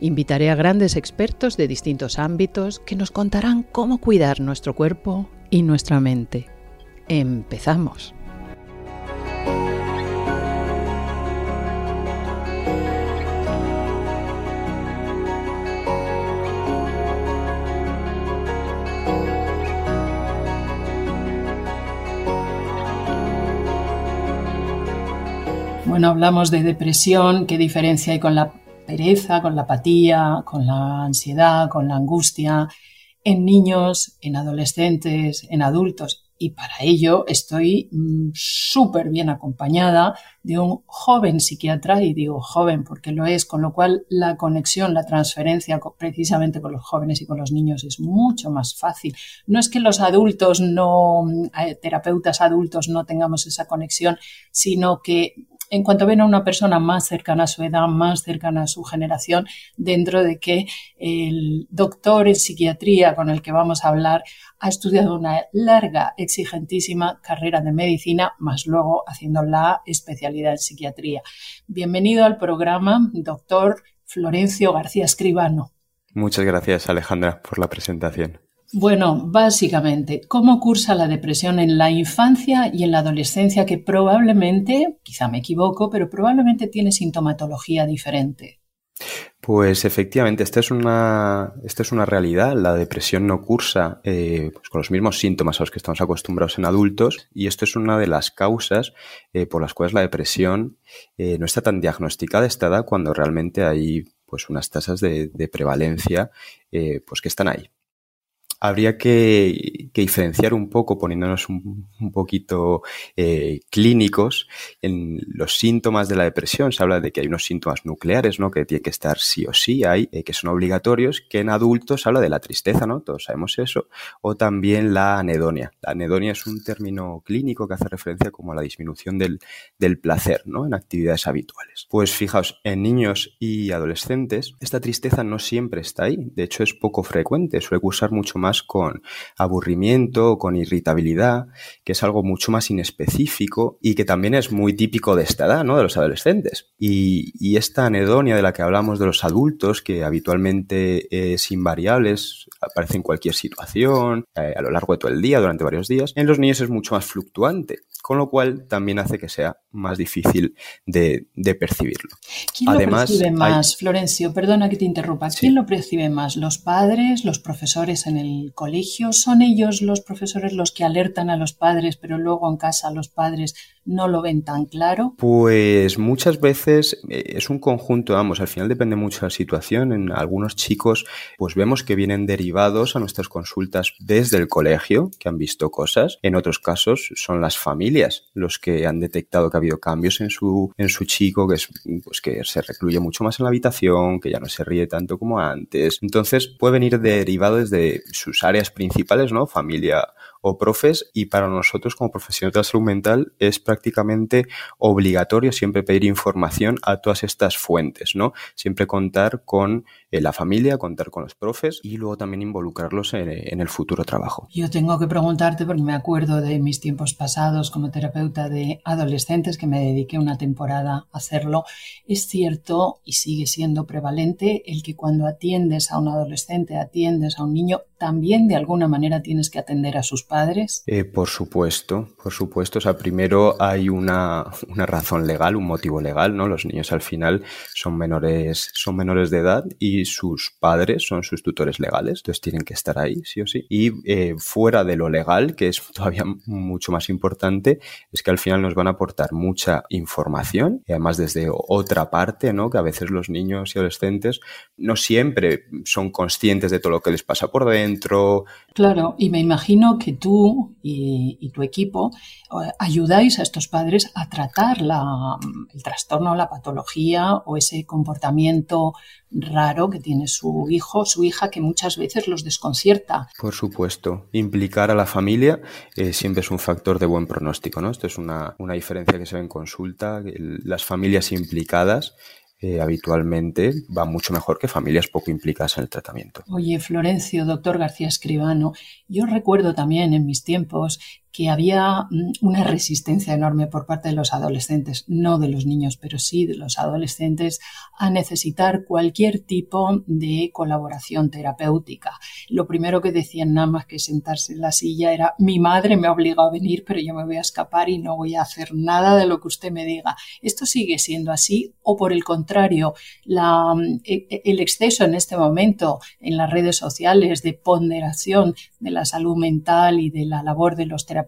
Invitaré a grandes expertos de distintos ámbitos que nos contarán cómo cuidar nuestro cuerpo y nuestra mente. Empezamos. Bueno, hablamos de depresión, qué diferencia hay con la pereza, con la apatía, con la ansiedad, con la angustia, en niños, en adolescentes, en adultos. Y para ello estoy mm, súper bien acompañada de un joven psiquiatra, y digo joven porque lo es, con lo cual la conexión, la transferencia precisamente con los jóvenes y con los niños es mucho más fácil. No es que los adultos no, eh, terapeutas adultos no tengamos esa conexión, sino que en cuanto ven a una persona más cercana a su edad, más cercana a su generación, dentro de que el doctor en psiquiatría con el que vamos a hablar ha estudiado una larga, exigentísima carrera de medicina, más luego haciendo la especialidad en psiquiatría. Bienvenido al programa, doctor Florencio García Escribano. Muchas gracias, Alejandra, por la presentación. Bueno, básicamente, ¿cómo cursa la depresión en la infancia y en la adolescencia que probablemente, quizá me equivoco, pero probablemente tiene sintomatología diferente? Pues efectivamente, esta es una, esta es una realidad. La depresión no cursa eh, pues con los mismos síntomas a los que estamos acostumbrados en adultos y esto es una de las causas eh, por las cuales la depresión eh, no está tan diagnosticada esta edad cuando realmente hay pues unas tasas de, de prevalencia pues que están ahí habría que, diferenciar un poco, poniéndonos un, poquito eh, clínicos, en los síntomas de la depresión. Se habla de que hay unos síntomas nucleares, ¿no? Que tienen que estar sí o sí, hay, eh, que son obligatorios, que en adultos se habla de la tristeza, ¿no? Todos sabemos eso. O también la anedonia. La anedonia es un término clínico que hace referencia como a la disminución del, del placer, ¿no? En actividades habituales. Pues fijaos, en niños y adolescentes, esta tristeza no siempre está ahí. De hecho, es poco frecuente, suele cursar mucho más con aburrimiento con irritabilidad, que es algo mucho más inespecífico y que también es muy típico de esta edad, ¿no? De los adolescentes. Y, esta anedonia de la que hablamos de los adultos, que habitualmente es invariable, aparece en cualquier situación, eh, a lo largo de todo el día, durante varios días, en los niños es mucho más fluctuante con lo cual también hace que sea más difícil de, percibirlo. ¿Quién lo percibe más, Florencio? Perdona que te interrumpa. ¿Quién lo percibe más? ¿Los padres, los profesores en el colegio? ¿Son ellos los profesores los que alertan a los padres, pero luego en casa los padres no lo ven tan claro? Pues muchas veces eh, es un conjunto, vamos, al final depende mucho de la situación. En algunos chicos, pues vemos que vienen derivados a nuestras consultas desde el colegio, que han visto cosas. En otros casos son las familias los que han detectado que ha habido cambios en su, en su chico, que es pues que se recluye mucho más en la habitación, que ya no se ríe tanto como antes. Entonces puede venir derivado desde sus áreas principales, ¿no? Familia o profes y para nosotros como profesionales de la salud mental es prácticamente obligatorio siempre pedir información a todas estas fuentes, ¿no? Siempre contar con eh, la familia, contar con los profes y luego también involucrarlos en, el futuro trabajo. Yo tengo que preguntarte porque me acuerdo de mis tiempos pasados como terapeuta de adolescentes que me dediqué una temporada a hacerlo. Es cierto y sigue siendo prevalente el que cuando atiendes a un adolescente, atiendes a un niño, también de alguna manera tienes que atender a sus padres? Eh, por supuesto, por supuesto. O sea, primero hay una, una, razón legal, un motivo legal, ¿no? Los niños al final son menores, son menores de edad y sus padres son sus tutores legales, entonces tienen que estar ahí, sí o sí. Y eh, fuera de lo legal, que es todavía mucho más importante, es que al final nos van a aportar mucha información y además desde otra parte, ¿no? Que a veces los niños y adolescentes no siempre son conscientes de todo lo que les pasa por dentro, Claro, y me imagino que tú y, tu equipo ayudáis a estos padres a tratar el trastorno, la patología o ese comportamiento raro que tiene su hijo, su hija, que muchas veces los desconcierta. Por supuesto, implicar a la familia eh, siempre es un factor de buen pronóstico, ¿no? Esto es una, una diferencia que se ve en consulta, las familias implicadas eh, habitualmente va mucho mejor que familias poco implicadas en el tratamiento. Oye, Florencio, doctor García Escribano, yo recuerdo también en mis tiempos que había mm, una resistencia enorme por parte de los adolescentes, no de los niños, pero sí de los adolescentes, a necesitar cualquier tipo de colaboración terapéutica. Lo primero que decían nada más que sentarse en la silla era mi madre me ha obligado a venir, pero yo me voy a escapar y no voy a hacer nada de lo que usted me diga. ¿Esto sigue siendo así o por el contrario, mm, e, e, el exceso en este momento en las redes sociales de ponderación de la salud mental y de la labor de los terapeutas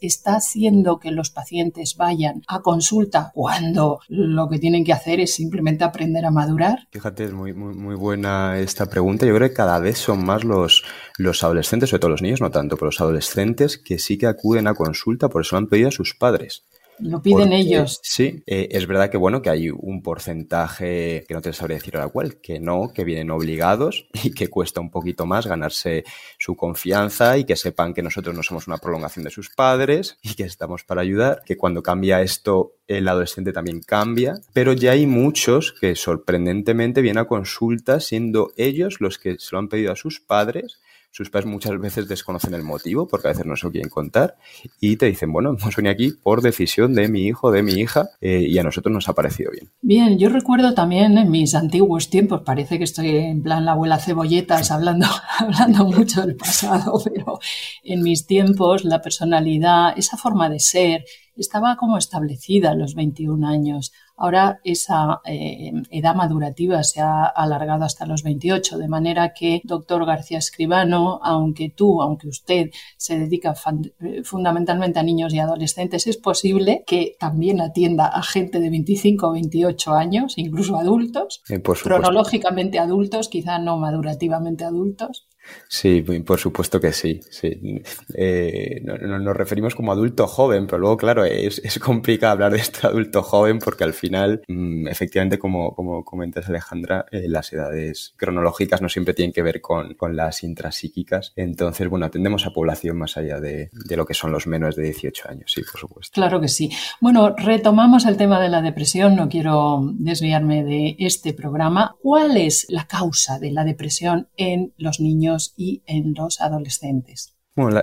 está haciendo que los pacientes vayan a consulta cuando lo que tienen que hacer es simplemente aprender a madurar? Fíjate, es muy, muy, muy buena esta pregunta. Yo creo que cada vez son más los, los adolescentes, sobre todo los niños, no tanto, pero los adolescentes que sí que acuden a consulta, por eso lo han pedido a sus padres. Lo piden ellos. Sí, eh, es verdad que bueno, que hay un porcentaje que no te sabría decir ahora cuál, que no, que vienen obligados y que cuesta un poquito más ganarse su confianza y que sepan que nosotros no somos una prolongación de sus padres y que estamos para ayudar, que cuando cambia esto el adolescente también cambia, pero ya hay muchos que sorprendentemente vienen a consulta siendo ellos los que se lo han pedido a sus padres sus padres muchas veces desconocen el motivo porque a veces no se lo quieren contar y te dicen, bueno, hemos venido aquí por decisión de mi hijo, de mi hija eh, y a nosotros nos ha parecido bien. Bien, yo recuerdo también en mis antiguos tiempos, parece que estoy en plan la abuela cebolletas hablando, hablando mucho del pasado, pero en mis tiempos la personalidad, esa forma de ser, estaba como establecida a los 21 años. Ahora esa eh, edad madurativa se ha alargado hasta los 28, de manera que, doctor García Escribano, aunque tú, aunque usted se dedica fundamentalmente a niños y adolescentes, es posible que también atienda a gente de 25 o 28 años, incluso adultos, eh, cronológicamente adultos, quizá no madurativamente adultos. Sí, por supuesto que sí. Eh, nos referimos como adulto joven, pero luego, claro, es, complicado hablar de este adulto joven porque al final, mm, efectivamente, como, como comentas Alejandra, eh, las edades cronológicas no siempre tienen que ver con, con, las intrapsíquicas. Entonces, bueno, atendemos a población más allá de, de lo que son los menos de 18 años, sí, por supuesto. Claro que sí. Bueno, retomamos el tema de la depresión, no quiero desviarme de este programa. ¿Cuál es la causa de la depresión en los niños? Y en los adolescentes.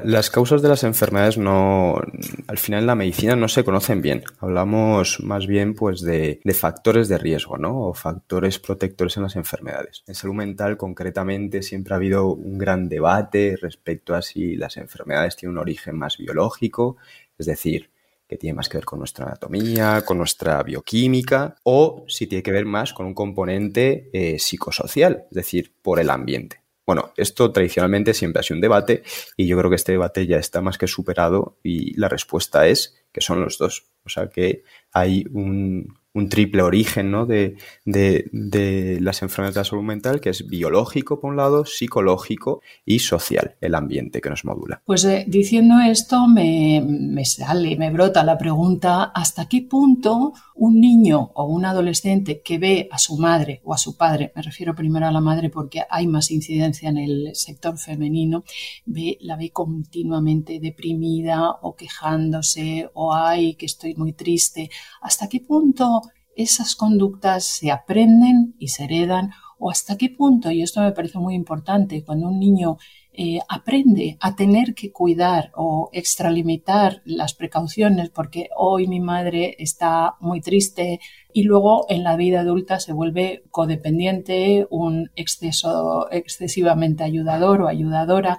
Las causas de las enfermedades no, al final en la medicina no se conocen bien. Hablamos más bien pues de, factores de riesgo, ¿no? O factores protectores en las enfermedades. En salud mental concretamente siempre ha habido un gran debate respecto a si las enfermedades tienen un origen más biológico, es decir, que tiene más que ver con nuestra anatomía, con nuestra bioquímica, o si tiene que ver más con un componente eh, psicosocial, es decir, por el ambiente. Bueno, esto tradicionalmente siempre ha sido un debate y yo creo que este debate ya está más que superado y la respuesta es que son los dos. O sea que hay un, un triple origen ¿no? de, de, las enfermedades de la salud mental, que es biológico por un lado, psicológico y social, el ambiente que nos modula. Pues eh, diciendo esto me, me, sale, me brota la pregunta, ¿hasta qué punto un niño o un adolescente que ve a su madre o a su padre, me refiero primero a la madre porque hay más incidencia en el sector femenino, ve, la ve continuamente deprimida o quejándose o ay, que estoy muy triste, ¿hasta qué punto esas conductas se aprenden y se heredan o hasta qué punto, y esto me parece muy importante, cuando un niño eh, aprende a tener que cuidar o extralimitar las precauciones porque hoy mi madre está muy triste y luego en la vida adulta se vuelve codependiente, un exceso excesivamente ayudador o ayudadora,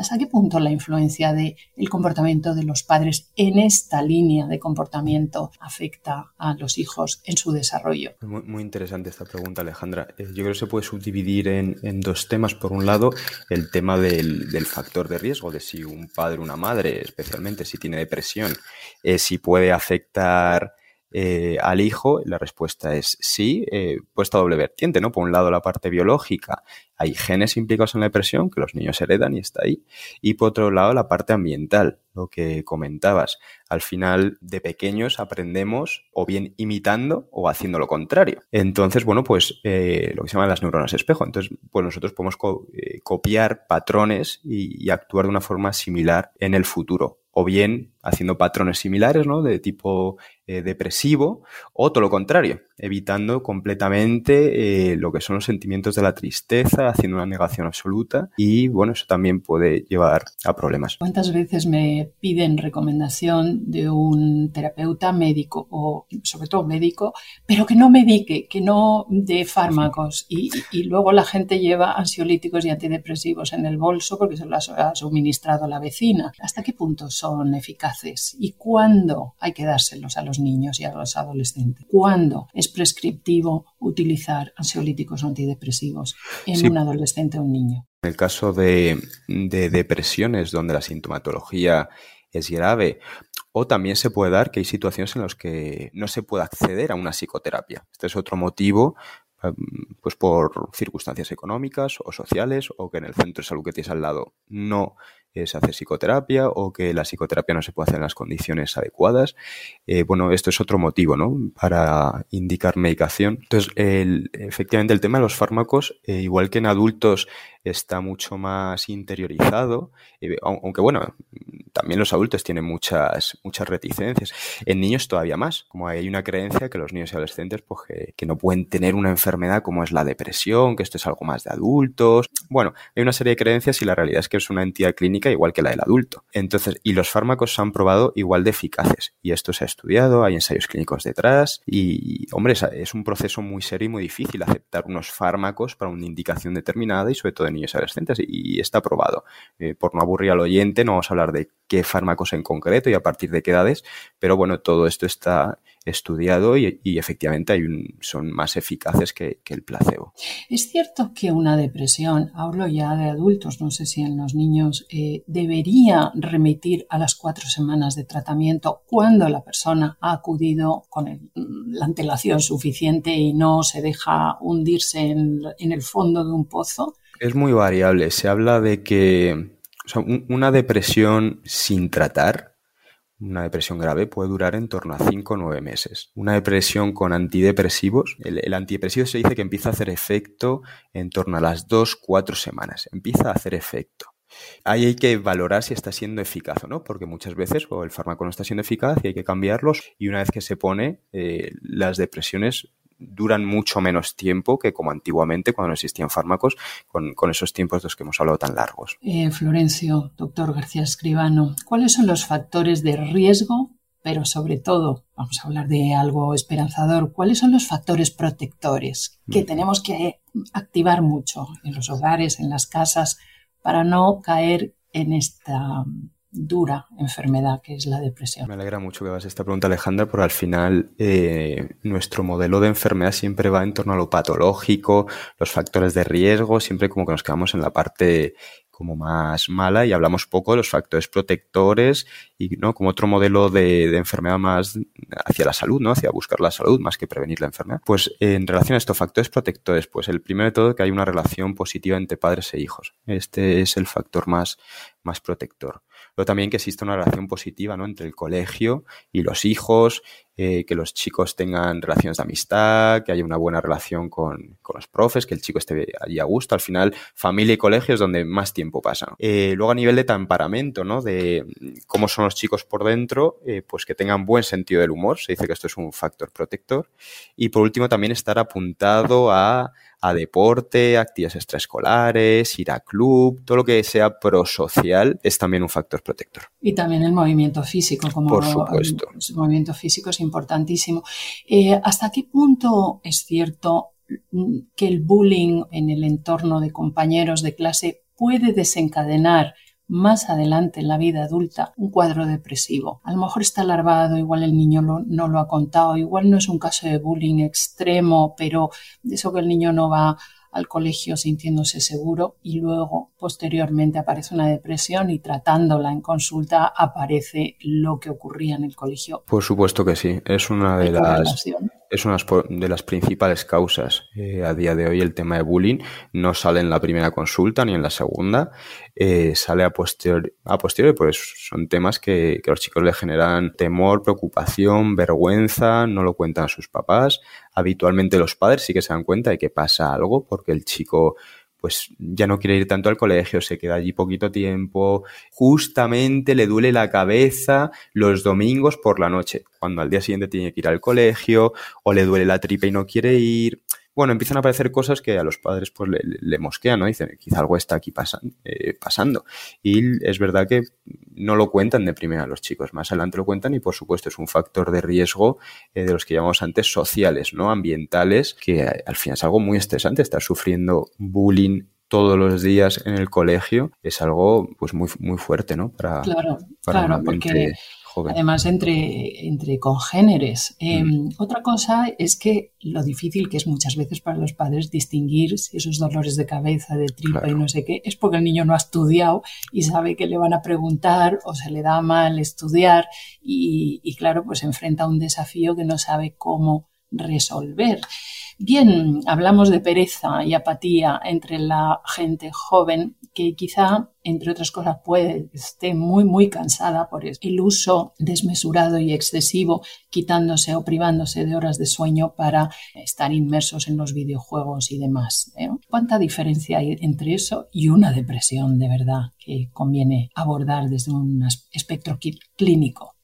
¿Hasta qué punto la influencia del comportamiento de los padres en esta línea de comportamiento afecta a los hijos en su desarrollo? Muy, interesante esta pregunta, Alejandra. Eh, yo creo que se puede subdividir en, dos temas. Por un lado, el tema del, factor de riesgo, de si un padre o una madre, especialmente si tiene depresión, eh, si puede afectar eh, al hijo? La respuesta es sí, eh, puesta doble vertiente, ¿no? Por un lado la parte biológica, hay genes implicados en la depresión que los niños heredan y está ahí. Y por otro lado la parte ambiental, lo que comentabas. Al final de pequeños aprendemos o bien imitando o haciendo lo contrario. Entonces, bueno, pues eh, lo que se llama las neuronas espejo. Entonces, pues nosotros podemos eh, copiar patrones y actuar de una forma similar en el futuro o bien haciendo patrones similares, ¿no? De tipo eh, depresivo, o todo lo contrario, evitando completamente eh, lo que son los sentimientos de la tristeza, haciendo una negación absoluta y, bueno, eso también puede llevar a problemas. ¿Cuántas veces me piden recomendación de un terapeuta médico o sobre todo médico, pero que no medique, que no dé fármacos y, y luego la gente lleva ansiolíticos y antidepresivos en el bolso porque se los ha suministrado la vecina? ¿Hasta qué punto son eficaces? Y cuándo hay que dárselos a los niños y a los adolescentes. ¿Cuándo es prescriptivo utilizar ansiolíticos o antidepresivos en un adolescente o un niño? En el caso de, de depresiones donde la sintomatología es grave, o también se puede dar que hay situaciones en las que no se puede acceder a una psicoterapia. Este es otro motivo em, pues por circunstancias económicas o sociales o que en el centro de salud que tienes al lado no es hacer psicoterapia o que la psicoterapia no se puede hacer en las condiciones adecuadas. Eh, bueno, esto es otro motivo, ¿no? Para indicar medicación. Entonces, efectivamente, el tema de los fármacos, eh, igual que en adultos está mucho más interiorizado, eh, aunque bueno, también los adultos tienen muchas, muchas reticencias. En niños todavía más, como hay una creencia que los niños y adolescentes pues, que no pueden tener una enfermedad como es la depresión, que esto es algo más de adultos. Bueno, hay una serie de creencias y la realidad es que es una entidad clínica igual que la del adulto. Entonces, y los fármacos se han probado igual de eficaces. Y esto se ha estudiado, hay ensayos clínicos detrás. Y, hombre, es, un proceso muy serio y muy difícil aceptar unos fármacos para una indicación determinada y sobre todo en niños adolescentes. Y, está probado. Eh, por no aburrir al oyente, no vamos a hablar de qué fármacos en concreto y a partir de qué edades, pero bueno, todo esto está estudiado y, efectivamente hay son más eficaces que, el placebo. Es cierto que una depresión, hablo ya de adultos, no sé si en los niños, eh, debería remitir a las cuatro semanas de tratamiento cuando la persona ha acudido con la antelación suficiente y no se deja hundirse en, el fondo de un pozo. Es muy variable. Se habla de que una depresión sin tratar una depresión grave puede durar en torno a 5 o 9 meses. Una depresión con antidepresivos, el, antidepresivo se dice que empieza a hacer efecto en torno a las 2-4 semanas. Empieza a hacer efecto. Ahí hay que valorar si está siendo eficaz o no, porque muchas veces el fármaco no está siendo eficaz y hay que cambiarlos. Y una vez que se pone, eh, las depresiones duran mucho menos tiempo que como antiguamente cuando no existían fármacos con, esos tiempos de los que hemos hablado tan largos. Eh, Florencio, doctor García Escribano, ¿cuáles son los factores de riesgo? Pero sobre todo, vamos a hablar de algo esperanzador, ¿cuáles son los factores protectores que mm. tenemos que activar mucho en los hogares, en las casas, para no caer en esta dura enfermedad que es la depresión. Me alegra mucho que hagas esta pregunta, Alejandra, porque al final eh, nuestro modelo de enfermedad siempre va en torno a lo patológico, los factores de riesgo, siempre como que nos quedamos en la parte como más mala y hablamos poco de los factores protectores y no como otro modelo de, enfermedad más hacia la salud, ¿no? Hacia buscar la salud más que prevenir la enfermedad. Pues en relación a estos factores protectores, pues el primero de todo que hay una relación positiva entre padres e hijos. Este es el factor más, más protector pero también que exista una relación positiva ¿no? entre el colegio y los hijos, eh, que los chicos tengan relaciones de amistad, que haya una buena relación con, los profes, que el chico esté allí a gusto. Al final, familia y colegio es donde más tiempo pasa. Eh, luego a nivel de temperamento, ¿no? de cómo son los chicos por dentro, eh, pues que tengan buen sentido del humor. Se dice que esto es un factor protector. Y por último, también estar apuntado a a deporte, actividades extraescolares, ir a club, todo lo que sea prosocial es también un factor protector. Y también el movimiento físico, como Por supuesto. El movimiento físico es importantísimo. Eh, ¿Hasta qué punto es cierto que el bullying en el entorno de compañeros de clase puede desencadenar más adelante en la vida adulta un cuadro depresivo. A lo mejor está alarvado, igual el niño no lo ha contado, igual no es un caso de bullying extremo, pero de eso que el niño no va al colegio sintiéndose seguro y luego posteriormente aparece una depresión y tratándola en consulta aparece lo que ocurría en el colegio. Por supuesto que sí, es una de las es una de las principales causas. Eh, a día de hoy el tema de bullying no sale en la primera consulta ni en la segunda, eh, sale a posteriori, a posteriori, pues son temas que, que a los chicos le generan temor, preocupación, vergüenza, no lo cuentan a sus papás. Habitualmente los padres sí que se dan cuenta de que pasa algo porque el chico pues ya no quiere ir tanto al colegio, se queda allí poquito tiempo, justamente le duele la cabeza los domingos por la noche, cuando al día siguiente tiene que ir al colegio, o le duele la tripa y no quiere ir, bueno, empiezan a aparecer cosas que a los padres pues le, mosquean, ¿no? Dicen, quizá algo está aquí eh, pasando. Y es verdad que no lo cuentan de primera los chicos, más adelante lo cuentan y por supuesto es un factor de riesgo eh, de los que llamamos antes sociales, ¿no? Ambientales, que al final es algo muy estresante estar sufriendo bullying todos los días en el colegio es algo pues muy muy fuerte, ¿no? Para, claro, claro, porque Además, entre, entre congéneres. Em, mm. Otra cosa es que lo difícil que es muchas veces para los padres distinguir si esos dolores de cabeza, de tripa y no sé qué, es porque el niño no ha estudiado y sabe que le van a preguntar o se le da mal estudiar y, y claro, pues enfrenta un desafío que no sabe cómo resolver. Bien, hablamos de pereza y apatía entre la gente joven que quizá, entre otras cosas, puede esté muy, muy cansada por el uso desmesurado y excesivo, quitándose o privándose de horas de sueño para estar inmersos en los videojuegos y demás. ¿eh? ¿Cuánta diferencia hay entre eso y una depresión de verdad que conviene abordar desde un espectro clínico?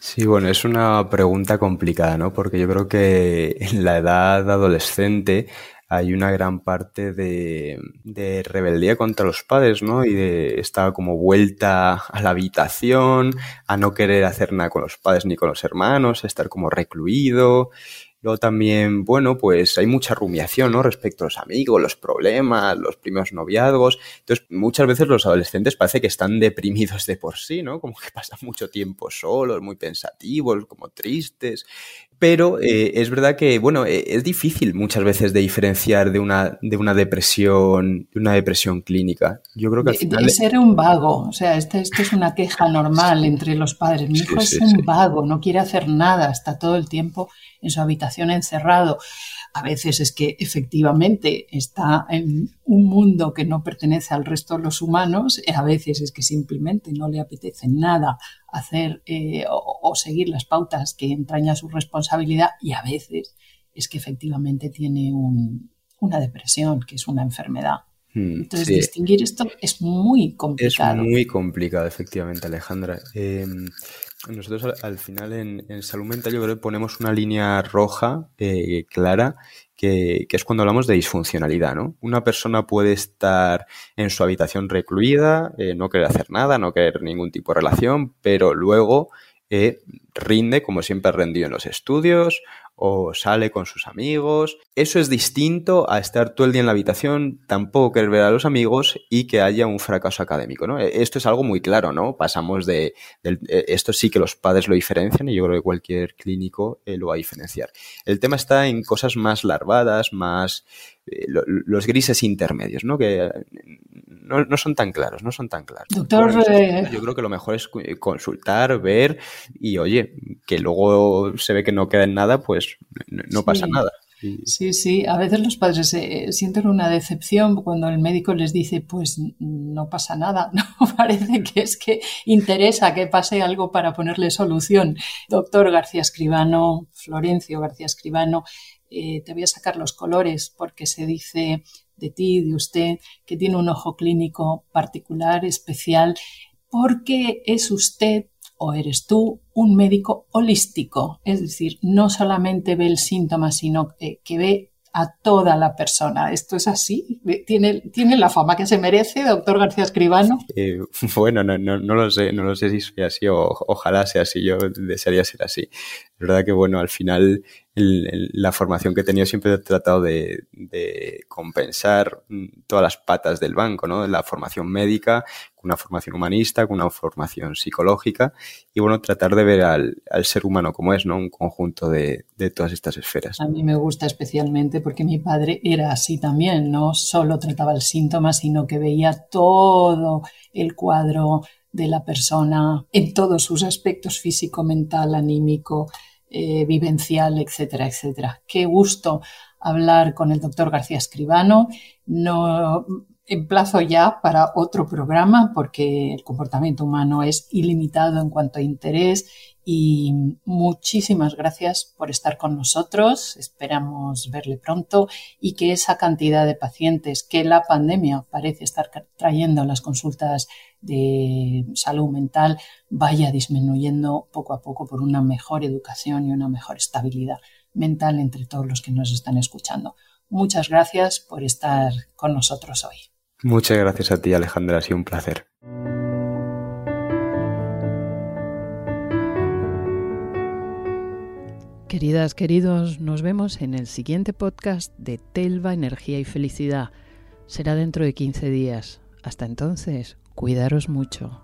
Sí, bueno, es una pregunta complicada, ¿no? Porque yo creo que en la edad adolescente hay una gran parte de, de, rebeldía contra los padres, ¿no? Y de estar como vuelta a la habitación, a no querer hacer nada con los padres ni con los hermanos, a estar como recluido. También, bueno, pues hay mucha rumiación, ¿no? Respecto a los amigos, los problemas, los primeros noviazgos. Entonces, muchas veces los adolescentes parece que están deprimidos de por sí, ¿no? Como que pasan mucho tiempo solos, muy pensativos, como tristes. Pero eh, es verdad que, bueno, eh, es difícil muchas veces de diferenciar de una, de una depresión, de una depresión clínica. Yo creo que al final... De, ser un vago, o sea, esto, esto, es una queja normal entre los padres. Mi hijo es un vago, no quiere hacer nada, está todo el tiempo en su habitación encerrado. A veces es que efectivamente está en un mundo que no pertenece al resto de los humanos, a veces es que simplemente no le apetece nada hacer eh, o, seguir las pautas que entraña su responsabilidad y a veces es que efectivamente tiene una depresión, que es una enfermedad. Hmm, Entonces, distinguir esto es muy complicado. Es muy complicado, efectivamente, Alejandra. Em, nosotros al, final en, salud mental yo creo que ponemos una línea roja eh, clara que, es cuando hablamos de disfuncionalidad, ¿no? Una persona puede estar en su habitación recluida, eh, no querer hacer nada, no querer ningún tipo de relación, pero luego eh, rinde como siempre ha rendido en los estudios o sale con sus amigos. Eso es distinto a estar todo el día en la habitación, tampoco querer ver a los amigos y que haya un fracaso académico, ¿no? E, esto es algo muy claro, ¿no? Pasamos de, e, esto sí que los padres lo diferencian y yo creo que cualquier clínico eh, lo va a diferenciar. El tema está en cosas más larvadas, más eh, los grises intermedios, ¿no? Que no, son tan claros, no son tan claros. Doctor, eh, yo creo que lo mejor es consultar, ver y oye, que luego se ve que no queda en nada, pues no pasa nada. Sí, sí, a veces los padres eh, sienten una decepción cuando el médico les dice, pues no pasa nada, no parece que es que interesa que pase algo para ponerle solución. Doctor García Escribano, Florencio García Escribano, eh, te voy a sacar los colores porque se dice de ti, de usted, que tiene un ojo clínico particular, especial, porque es usted o eres tú un médico holístico, es decir, no solamente ve el síntoma, sino que, ve a toda la persona. ¿Esto es así? ¿Tiene, ¿Tiene la fama que se merece, doctor García Escribano? Eh, bueno, no, no, no, lo sé, no lo sé si soy así o ojalá sea así, yo desearía ser así. Es verdad que, bueno, al final la formación que he tenido siempre he tratado de, compensar mm, todas las patas del banco, ¿no? La formación médica, una formación humanista, con una formación psicológica y bueno, tratar de ver al, ser humano como es, ¿no? Un conjunto de, todas estas esferas. A mí me gusta especialmente porque mi padre era así también, no solo trataba el síntoma, sino que veía todo el cuadro de la persona en todos sus aspectos físico, mental, anímico, eh, vivencial, etcétera, etcétera. Qué gusto hablar con el doctor García Escribano. No emplazo ya para otro programa porque el comportamiento humano es ilimitado en cuanto a interés y muchísimas gracias por estar con nosotros. Esperamos verle pronto y que esa cantidad de pacientes que la pandemia parece estar trayendo a las consultas de salud mental vaya disminuyendo poco a poco por una mejor educación y una mejor estabilidad mental entre todos los que nos están escuchando. Muchas gracias por estar con nosotros hoy. Muchas gracias a ti, Alejandra. Ha sido un placer. Queridas, queridos, nos vemos en el siguiente podcast de Telva, Energía y Felicidad. Será dentro de 15 días. Hasta entonces, cuidaros mucho.